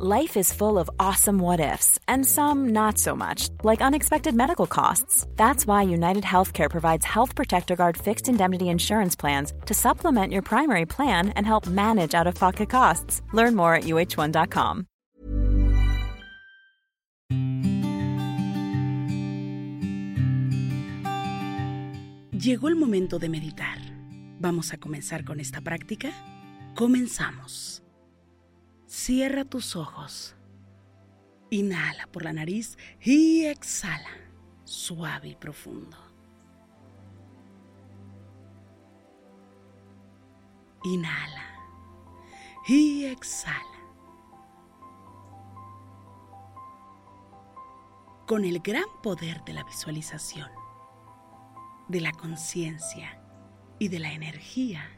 Life is full of awesome what ifs, and some not so much, like unexpected medical costs. That's why United Healthcare provides Health Protector Guard fixed indemnity insurance plans to supplement your primary plan and help manage out of pocket costs. Learn more at uh1.com. Llegó el momento de meditar. ¿Vamos a comenzar con esta práctica? Comenzamos. Cierra tus ojos. Inhala por la nariz y exhala, suave y profundo. Inhala y exhala. Con el gran poder de la visualización, de la conciencia y de la energía,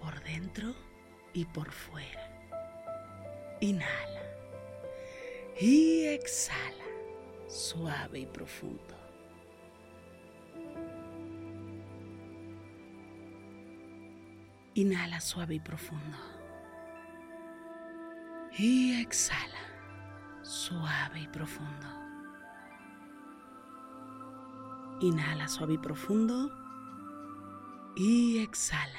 por dentro y por fuera. Inhala y exhala, suave y profundo. Inhala suave y profundo. Y exhala, suave y profundo. Inhala suave y profundo. Y exhala.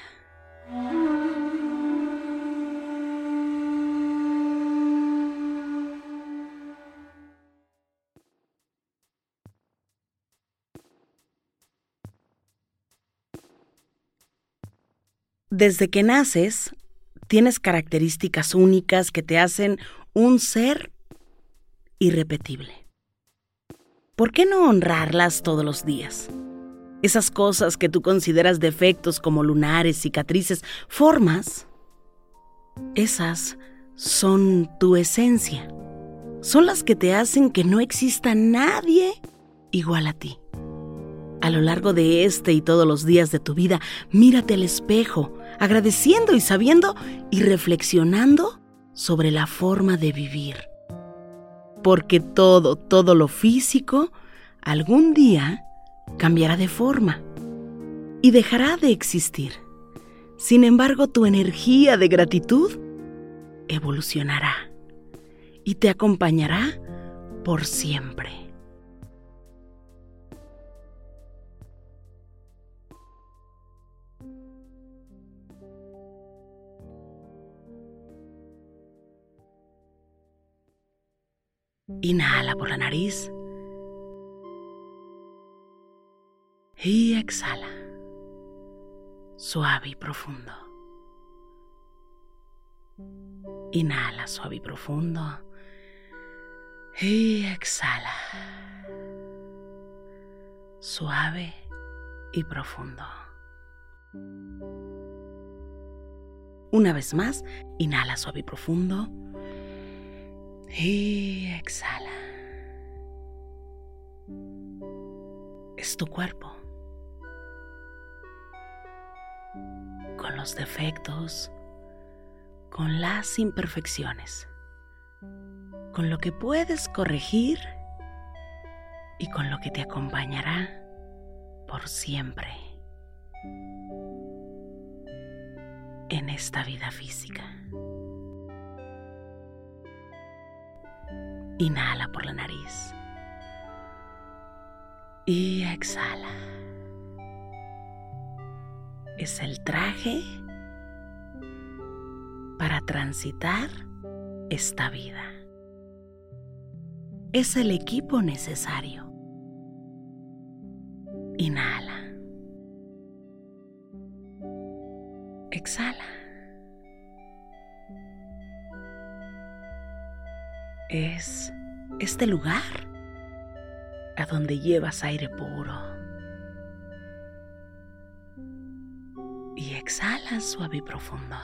Desde que naces, tienes características únicas que te hacen un ser irrepetible. ¿Por qué no honrarlas todos los días? Esas cosas que tú consideras defectos como lunares, cicatrices, formas, esas son tu esencia. Son las que te hacen que no exista nadie igual a ti. A lo largo de este y todos los días de tu vida, mírate al espejo, agradeciendo y sabiendo y reflexionando sobre la forma de vivir. Porque todo, todo lo físico, algún día cambiará de forma y dejará de existir. Sin embargo, tu energía de gratitud evolucionará y te acompañará por siempre. Inhala por la nariz y exhala, suave y profundo. Inhala suave y profundo y exhala, suave y profundo. Una vez más, inhala suave y profundo y exhala. Es tu cuerpo. Con los defectos, con las imperfecciones, con lo que puedes corregir y con lo que te acompañará por siempre en esta vida física. Inhala por la nariz y exhala es el traje para transitar esta vida. Es el equipo necesario. Inhala. Exhala. Es este lugar a donde llevas aire puro suave y profundo.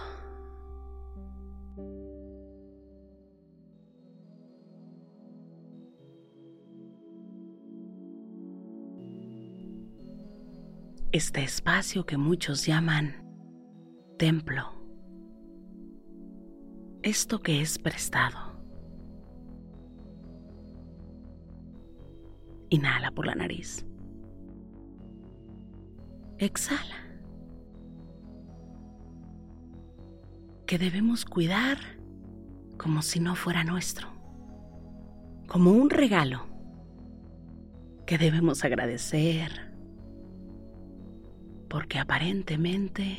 Este espacio que muchos llaman templo. Esto que es prestado. Inhala por la nariz. Exhala. Que debemos cuidar como si no fuera nuestro. Como un regalo que debemos agradecer porque aparentemente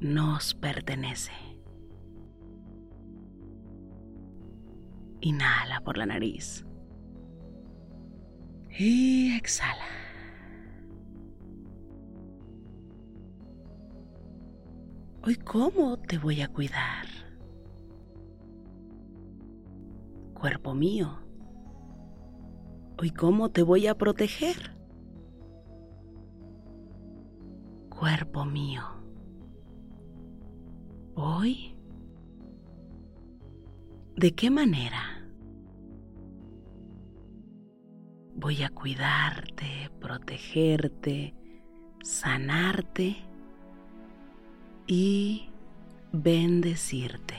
nos pertenece. Inhala por la nariz. Y exhala. Hoy cómo te voy a cuidar. Cuerpo mío. Hoy cómo te voy a proteger. Cuerpo mío. Hoy. ¿De qué manera? Voy a cuidarte, protegerte, sanarte y bendecirte.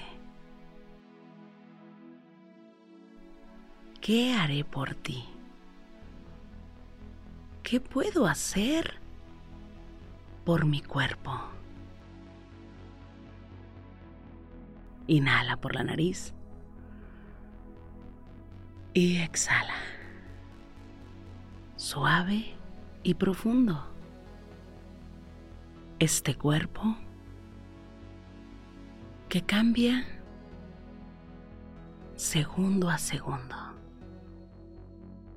¿Qué haré por ti? ¿Qué puedo hacer por mi cuerpo? Inhala por la nariz y exhala suave y profundo. Este cuerpo que cambia segundo a segundo,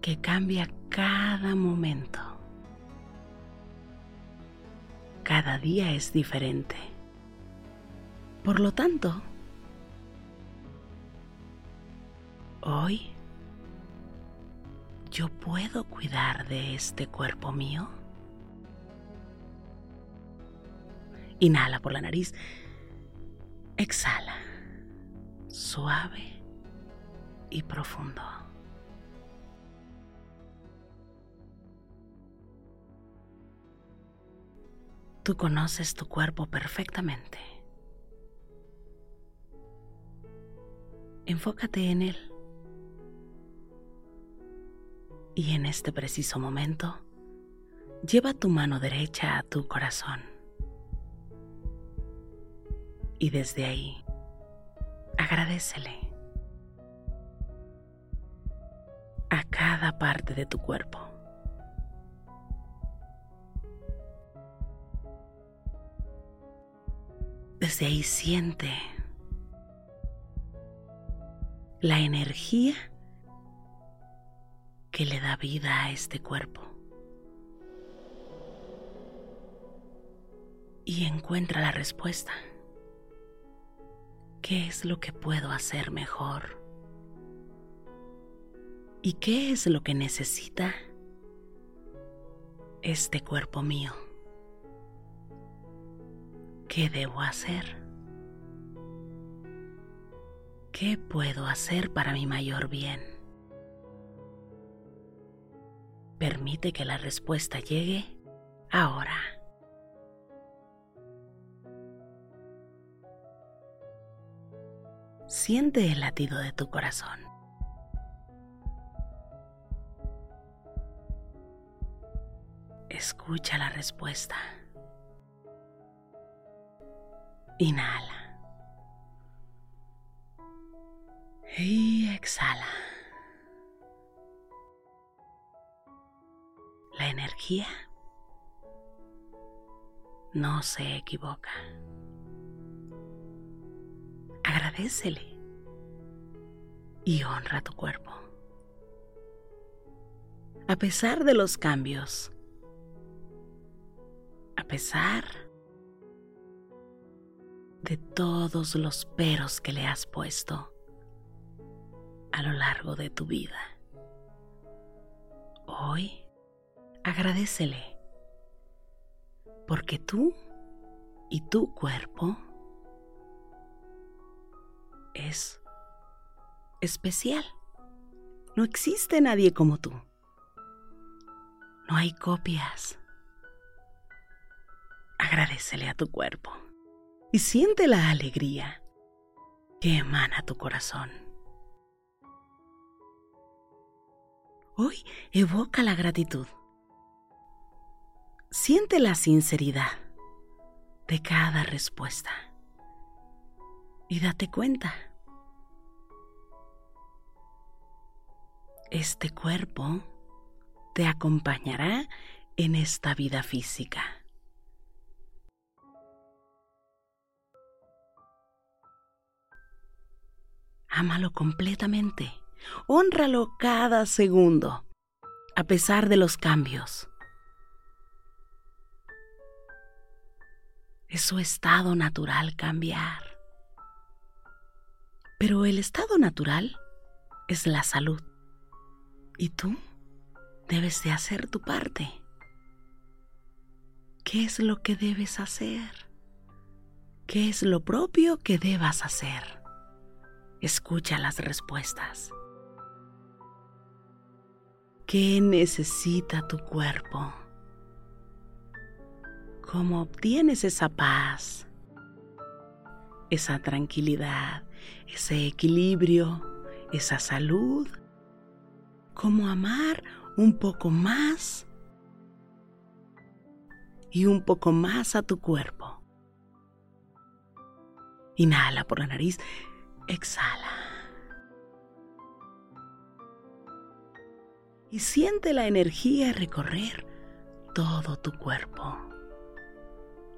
que cambia cada momento. Cada día es diferente. Por lo tanto, hoy ¿yo puedo cuidar de este cuerpo mío? Inhala por la nariz. Exhala. Suave y profundo. Tú conoces tu cuerpo perfectamente. Enfócate en él. Y en este preciso momento, lleva tu mano derecha a tu corazón. Y desde ahí, agradecele a cada parte de tu cuerpo. Desde ahí siente la energía que le da vida a este cuerpo. Y encuentra la respuesta. ¿Qué es lo que puedo hacer mejor? ¿Y qué es lo que necesita este cuerpo mío? ¿Qué debo hacer? ¿Qué puedo hacer para mi mayor bien? Permite que la respuesta llegue ahora. Siente el latido de tu corazón. Escucha la respuesta. Inhala. Y exhala. La energía no se equivoca. Agradecele y honra tu cuerpo. A pesar de los cambios, a pesar de todos los peros que le has puesto a lo largo de tu vida, hoy agradecele, porque tú Y tu cuerpo es especial. No existe nadie como tú. No hay copias. Agradecele a tu cuerpo y siente la alegría que emana tu corazón. Hoy evoca la gratitud. Siente la sinceridad de cada respuesta y date cuenta. Este cuerpo te acompañará en esta vida física. Ámalo completamente. Honralo cada segundo, a pesar de los cambios. Es su estado natural cambiar. Pero el estado natural es la salud. Y tú debes de hacer tu parte. ¿Qué es lo que debes hacer? ¿Qué es lo propio que debas hacer? Escucha las respuestas. ¿Qué necesita tu cuerpo? ¿Cómo obtienes esa paz, esa tranquilidad, ese equilibrio, esa salud? ¿Cómo amar un poco más y un poco más a tu cuerpo? Inhala por la nariz, exhala. y siente la energía recorrer todo tu cuerpo.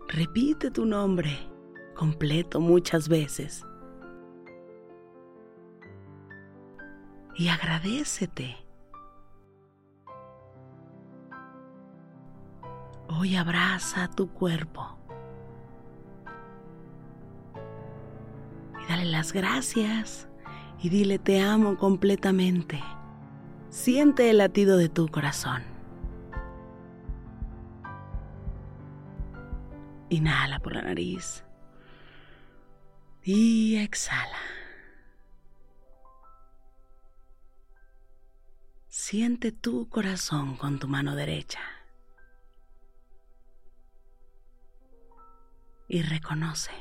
Repite tu nombre completo muchas veces. Y agradecete. Hoy abraza tu cuerpo. Y dale las gracias y dile te amo completamente. Siente el latido de tu corazón. Inhala por la nariz y exhala. Siente tu corazón con tu mano derecha y reconoce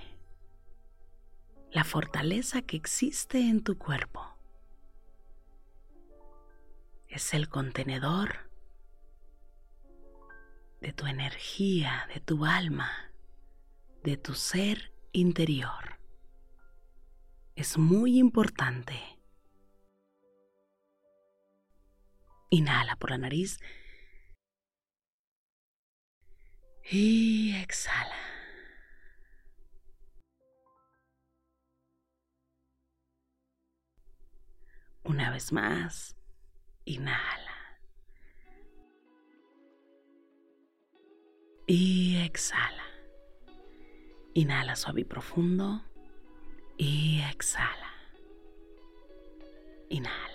la fortaleza que existe en tu cuerpo es el contenedor de tu energía, de tu alma, de tu ser interior. Es muy importante. Inhala por la nariz y exhala. Una vez más. Inhala. Y exhala. Inhala suave y profundo. Y exhala. Inhala.